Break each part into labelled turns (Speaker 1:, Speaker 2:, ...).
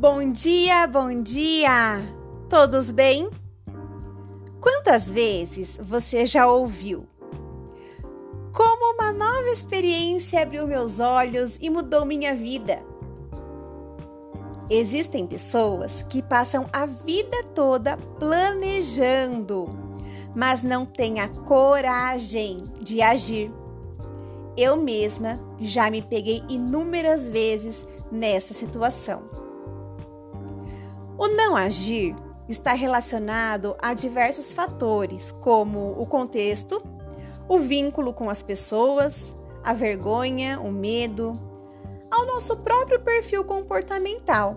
Speaker 1: Bom dia, bom dia! Todos bem? Quantas vezes você já ouviu? Como uma nova experiência abriu meus olhos e mudou minha vida. Existem pessoas que passam a vida toda planejando, mas não têm a coragem de agir. Eu mesma já me peguei inúmeras vezes nessa situação. O não agir está relacionado a diversos fatores, como o contexto, o vínculo com as pessoas, a vergonha, o medo, ao nosso próprio perfil comportamental.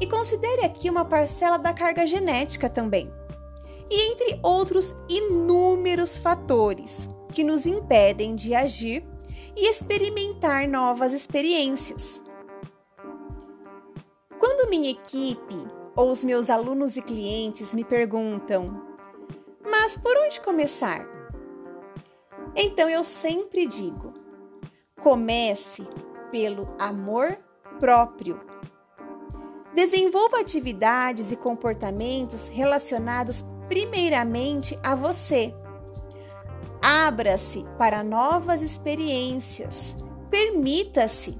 Speaker 1: E considere aqui uma parcela da carga genética também. E entre outros inúmeros fatores que nos impedem de agir e experimentar novas experiências. Quando minha equipe ou os meus alunos e clientes me perguntam: Mas por onde começar? Então eu sempre digo: comece pelo amor próprio. Desenvolva atividades e comportamentos relacionados primeiramente a você. Abra-se para novas experiências. Permita-se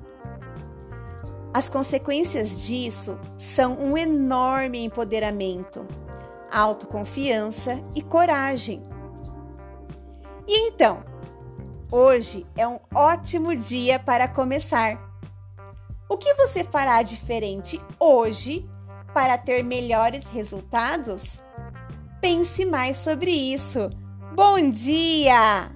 Speaker 1: as consequências disso são um enorme empoderamento, autoconfiança e coragem. E então, hoje é um ótimo dia para começar. O que você fará diferente hoje para ter melhores resultados? Pense mais sobre isso. Bom dia!